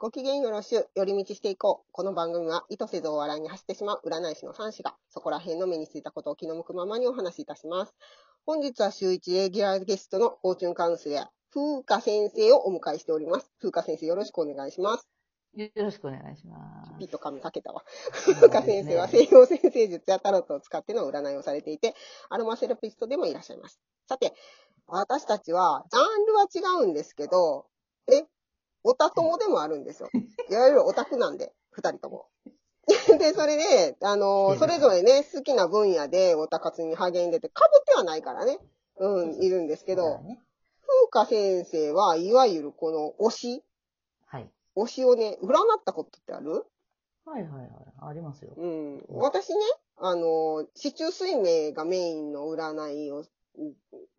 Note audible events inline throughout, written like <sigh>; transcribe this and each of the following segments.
ご機嫌よろしゅう、寄り道していこう。この番組は意図せずお笑いに走ってしまう占い師の三子が、そこら辺の目についたことを気の向くままにお話しいたします。本日は週一レギュラーゲストのフォーチュンカウンセラー、風花先生をお迎えしております。風花先生よろしくお願いします。よろしくお願いします。ピッと紙かけたわ。風花先生は西洋先生術やタロットを使っての占いをされていて、アロマセラピストでもいらっしゃいます。さて、私たちは、ジャンルは違うんですけど、え、オタ友でもあるんですよ。<laughs> いわゆるオタクなんで、二人とも。<laughs> で、それで、あの、それぞれね、好きな分野でオタ活に励んでて、被ってはないからね、うん、いるんですけど、ね、風花先生はいわゆるこの推し、はい。推しをね、占ったことってある？はいはいはい。ありますよ。うん。私ね、あの、市中水明がメインの占いを、うん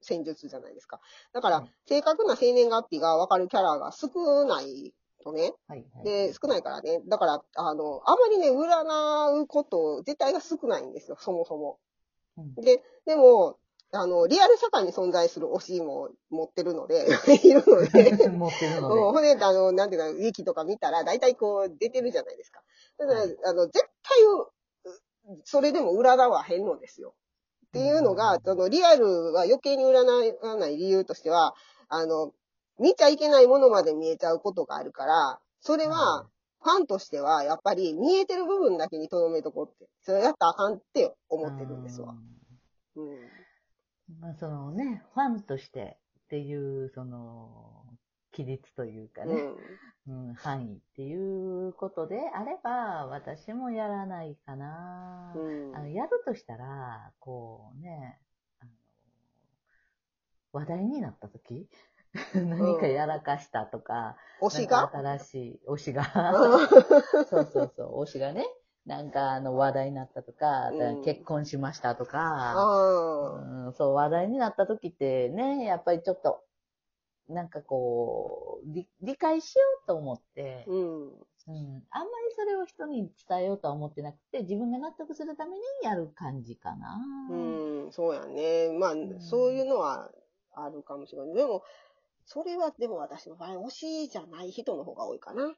戦術じゃないですか。だからはい、正確な生年月日がわかるキャラが少ないとね。はいはい。で、少ないからね。だから、あの、あまりね、占うこと自体が少ないんですよ、そもそも。うんで、でも、あの、リアル社会に存在する推しも持ってるので、<laughs> いるので、<laughs> 持ってるうん、のほんで、あの、なんていうか、ウィキとか見たら、大体こう、出てるじゃないですか。だから、はいあの、絶対、うそれでも占わへんのですよ。っていうのが、その、リアルは余計に占わない理由としては、あの、見ちゃいけないものまで見えちゃうことがあるから、それは、ファンとしては、やっぱり見えてる部分だけに留めとこうって、それやったらあかんって思ってるんですわ。うん。うんまあ、そのね、ファンとしてっていう、その、規律というかね、うん。うん、範囲っていうことであれば、私もやらないかな。うん。あのやるとしたら、こうね、あの話題になった時 <laughs> 何かやらかしたとか、推しが？新しい推しが、うそうそうそう、推しがね、なんかあの話題になったとか、うん結婚しましたとか、ん。うん、そう話題になった時ってね、やっぱりちょっと、なんかこう、理理解しようと思って、うん。うん、あんまりそれを人に伝えようとは思ってなくて、自分が納得するためにやる感じかな。うん、そうやね。まあ、んそういうのはあるかもしれない。でも、それはでも私の場合、推しじゃない人の方が多いかな。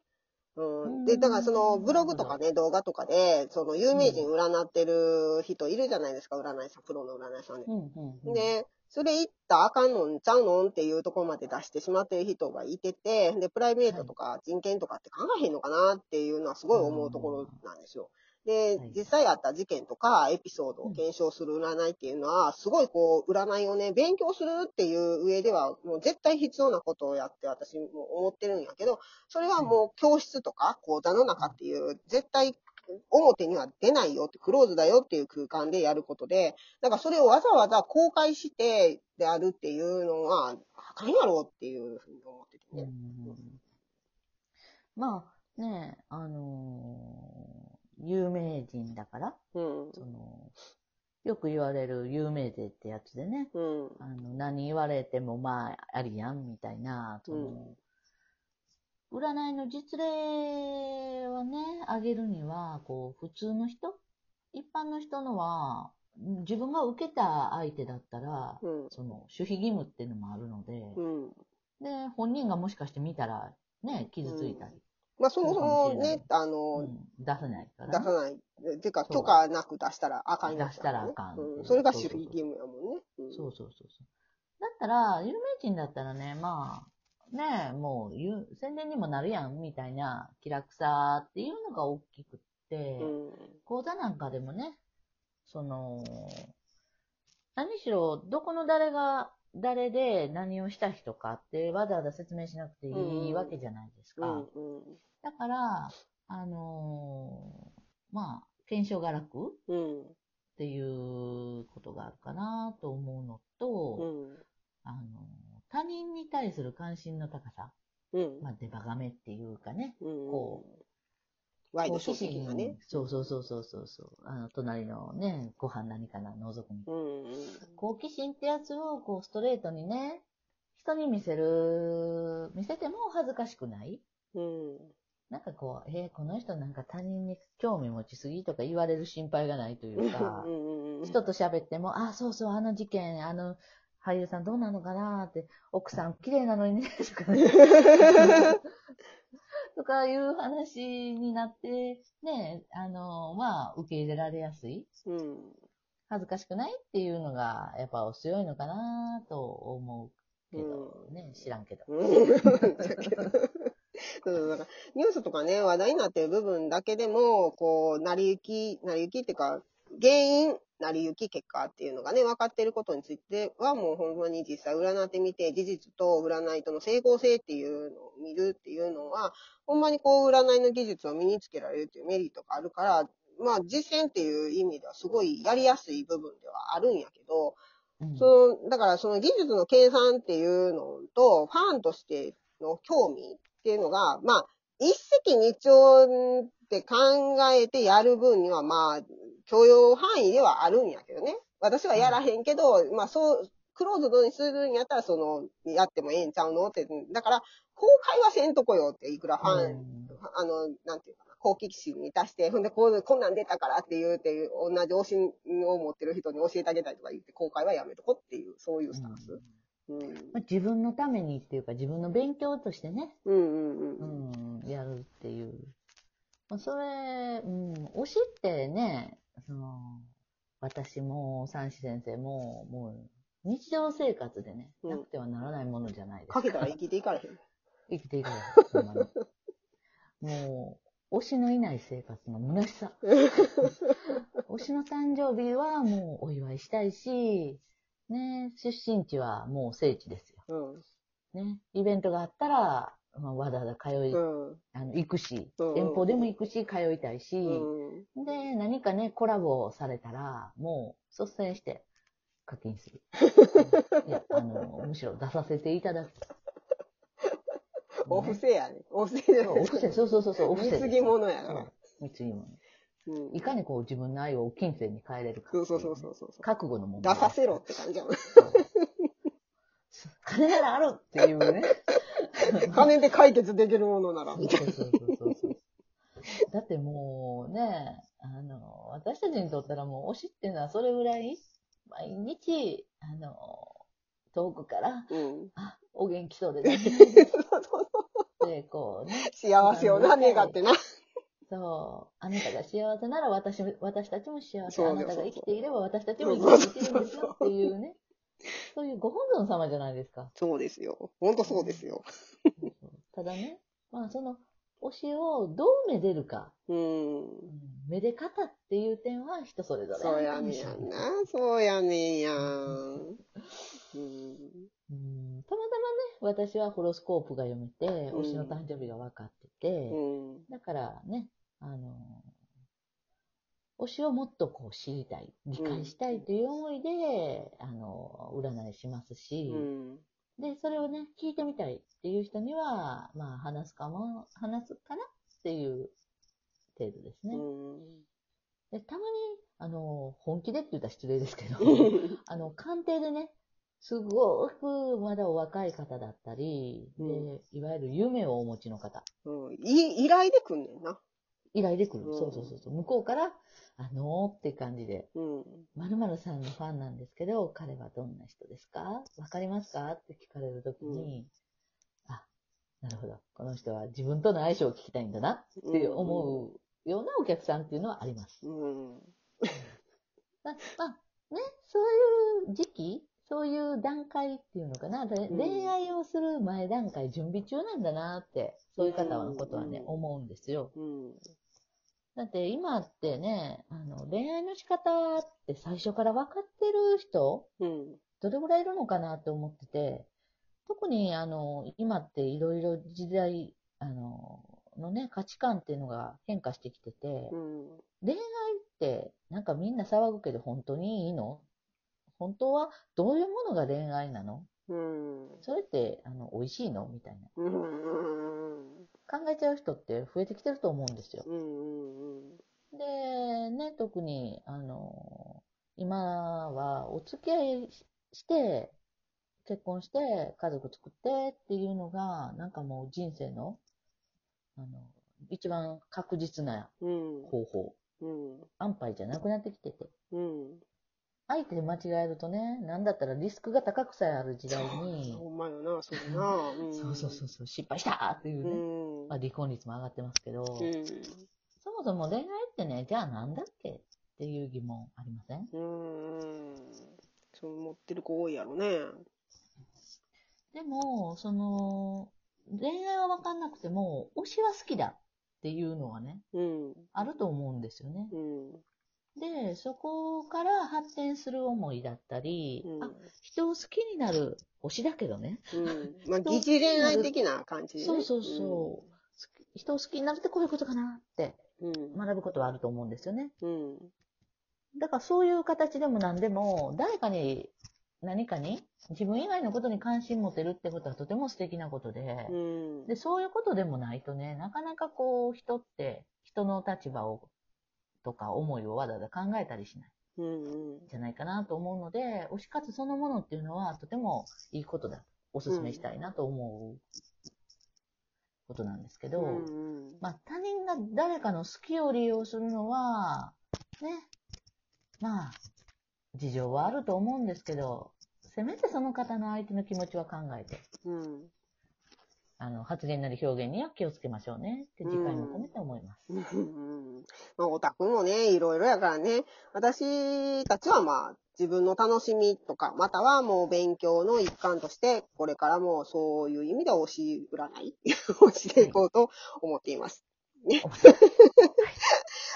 うん。で、だからそのブログとかね、動画とかで、その有名人占ってる人いるじゃないですか、占い師さん、プロの占い師さんでう。んうんうん、で、それ言ったらあかんのんちゃうのんっていうところまで出してしまってる人がいてて、で、プライベートとか人権とかって考えへんのかなっていうのはすごい思うところなんですよ。ではい、実際あった事件とかエピソードを検証する占いっていうのは、すごいこう、占いをね、勉強するっていう上では、もう絶対必要なことをやって私も思ってるんやけど、それはもう教室とか講座の中っていう、絶対表には出ないよって、クローズだよっていう空間でやることで、だからそれをわざわざ公開してであるっていうのは、あかんやろっていうふうに思っててね。ん。まあね、あのー有名人だから、うん。その、よく言われる有名税ってやつでね、うん。あの、何言われてもまあ、ありやん、みたいな、その、占いの実例をね、あげるには、こう、普通の人一般の人のは、ん自分が受けた相手だったら、うん。その、守秘義務っていうのもあるので、うん。で、本人がもしかして見たら、ね、傷ついたり、まあそもそもね、あうの、ん出さないから、出さない。ていうか、許可なく出したらあかんやつ出したらあかんうん。それが守秘義務やもんね。うんそうそうそうそう。だったら、有名人だったらね、まあ、ねもう言う、宣伝にもなるやん、みたいな気楽さっていうのが大きくって、うん。講座なんかでもね、その、何しろ、どこの誰が、誰で何をした人かってわざわざ説明しなくていいわけじゃないですか。うん。だから、あのーまあ、検証が楽うん。っていうことがあるかなと思うのと、うん。あの、他人に対する関心の高さ、うん。まあ、デバガメっていうかね、うん。こワイドショ好奇心ー的なね。そうそうそうそうそうそう、あの、隣のね、ご飯何かな、覗くみたいな。うん。好奇心ってやつを、こう、ストレートにね、人に見せる、見せても恥ずかしくないうん。なんかこう、えーこの人なんか他人に興味持ちすぎとか言われる心配がないというか、うん。人と喋っても、あ、そうそう、あの事件、あの俳優さんどうなのかなって、奥さん綺麗なのにね、<laughs> とかね。っ <laughs> とかいう話になって、ね、あの、まあ、受け入れられやすい。うん。恥ずかしくないっていうのが、やっぱお強いのかなと思うけど、うんね、知らんけど。<laughs> そうだからニュースとかね、話題になってる部分だけでも、こう、成り行き、成り行きっていうか、原因、成り行き、結果っていうのがね、分かっていることについては、もうほんまに実際占ってみて、事実と占いとの整合性っていうのを見るっていうのは、ほんまにこう、占いの技術を身につけられるっていうメリットがあるから、まあ、実践っていう意味ではすごいやりやすい部分ではあるんやけど、うん。その、だからその技術の計算っていうのと、ファンとしての興味っていうのが、まあ、一石二鳥って考えてやる分には、まあ、許容範囲ではあるんやけどね。私はやらへんけど、まあそう、クローズドにするんやったら、その、やってもええんちゃうのって、だから、公開はせんとこよって、いくらファン、うんあの、なんていうかな、好奇心に出して、ほんで、こう、こんなん出たからって言うて、同じ推しを持ってる人に教えてあげたりとか言って、公開はやめとこっていう、そういうスタンス。うん。まあ自分のためにっていうか、自分の勉強としてね、うんうんうん。うん、やるっていう。まあ、それ、うん、推しってね、その、私も三子先生も、もう、日常生活でね、うんなくてはならないものじゃないですか。かけたら生きていかれへん。<laughs> 生きていかない。ほんまに。もう、推しのいない生活の虚しさ。<laughs> 推しの誕生日はもうお祝いしたいし、ね、出身地はもう聖地ですよ。うん。ね、イベントがあったら、まあ、わざわざ通い、うん。あの行くし、うん遠方でも行くし、通いたいし、うん。で、何かね、コラボされたら、もう率先して課金する。<laughs> いや、あの、むしろ出させていただく。<laughs> お布施やね。お布施じゃないお布施、そうそうそうそう、お布施です。貢ぎ物やな。貢ぎ物。うん。いかにこう自分の愛を金銭に変えれるかね、そうそうそうそうそう。覚悟の問出題。させろって感じやもん。金ならあるっていうね。<laughs> 金で解決できるものなら、みたいそうそうそうそうそう。だってもうね、あの、私たちにとったらもう推しっていうのはそれぐらい、毎日、あの、遠くから、な。うん。あ、お元気そうでね。そうそうで、こうね、幸せをな、願ってな。そう、あなたが幸せなら私も私たちも幸せ。あなたが生きていれば私たちも生きていけるんですよっていうね。そういうご本尊様じゃないですか。そうですよ。ほんとそうですよ。ただね、まあその推しをどうめでるか、うん。うんめで方っていう点は人それぞれそうやねんやんな。そうやねんやん。うん。うんたまたまね、私はホロスコープが読めて、うん推しの誕生日が分かってて、うん。だからね、あの、推しをもっとこう知りたい、理解したいという思いで、あの、占いしますし、うん。で、それをね、聞いてみたいっていう人には、まあ、話すかも、話すかなっていう程度ですね。うん。で、たまに、あの、本気でって言ったら失礼ですけど、<laughs> あの、鑑定でね、すごくまだお若い方だったり、でう、いわゆる夢をお持ちの方、うん。い依頼でくんねんな。依頼で来る。うんそうそうそうそう。向こうから、あのーって感じで、うん。〇〇さんのファンなんですけど、彼はどんな人ですか？わかりますか？って聞かれるときに、あ、なるほど。この人は自分との相性を聞きたいんだなって思うようなお客さんっていうのはあります。うん。<laughs> ままあ、ね、そういう時期、そういう段階っていうのかな、恋愛をする前段階、準備中なんだなって、そういう方のことはね、うん思うんですよ。うん。だって今ってね、あの、恋愛の仕方って最初から分かってる人、うん。どれぐらいいるのかなって思ってて、特にあの、今っていろいろ時代、あの、のね、価値観っていうのが変化してきてて、うん。恋愛ってなんかみんな騒ぐけど本当にいいの？本当はどういうものが恋愛なの？うん。それってあの美味しいの？みたいな。うん。考えちゃう人って増えてきてると思うんですよ。うん。で、ね、特に、あの、今はお付き合いしして、結婚して、家族作ってっていうのが、なんかもう人生の、あの、一番確実なうん。方法、うん。安牌じゃなくなってきてて。うん。相手で間違えるとね、なんだったらリスクが高くさえある時代に、ほんまよな、それな。<laughs> んそうそうそうそう、失敗したっていううね、ん。まあ、離婚率も上がってますけど、うん。そもそも恋愛ってね、じゃあなんだっけっていう疑問ありません？うん。そう持ってる子多いやろね。でも、その、恋愛は分かんなくても、推しは好きだっていうのはね、うん。あると思うんですよね。うん。で、そこから発展する思いだったり、うんあ、人を好きになる推しだけどね、うん。まあ、疑似恋愛的な感じで、ね。そうそうそう、人を好きになるってこういうことかなってうん。学ぶことはあると思うんですよね。うん。だからそういう形でも何でも、誰かに、何かに、自分以外のことに関心持てるってことはとても素敵なことで、うん。で、そういうことでもないとね、なかなかこう、人って、人の立場を、とか思いをわざわざ考えたりしないうん。うん。んじゃないかなと思うので、推し活そのものっていうのはとてもいいことだ。お勧めしたいなと思うことなんですけど、うん。まあ他人が誰かの好きを利用するのは、ね、まあ、事情はあると思うんですけど、せめてその方の相手の気持ちは考えて、うん。あの、発言なり表現には気をつけましょうねって次回も込めて思います。うんまあ、オタクもね、いろいろやからね。私たちはまあ、自分の楽しみとか、またはもう勉強の一環として、これからもそういう意味で推し占いをしていこうと思っています。ね。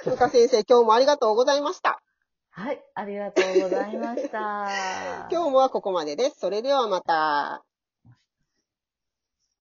ふか先生、今日もありがとうございました。はい、ありがとうございました。<laughs> 今日もはここまでです。それではまた。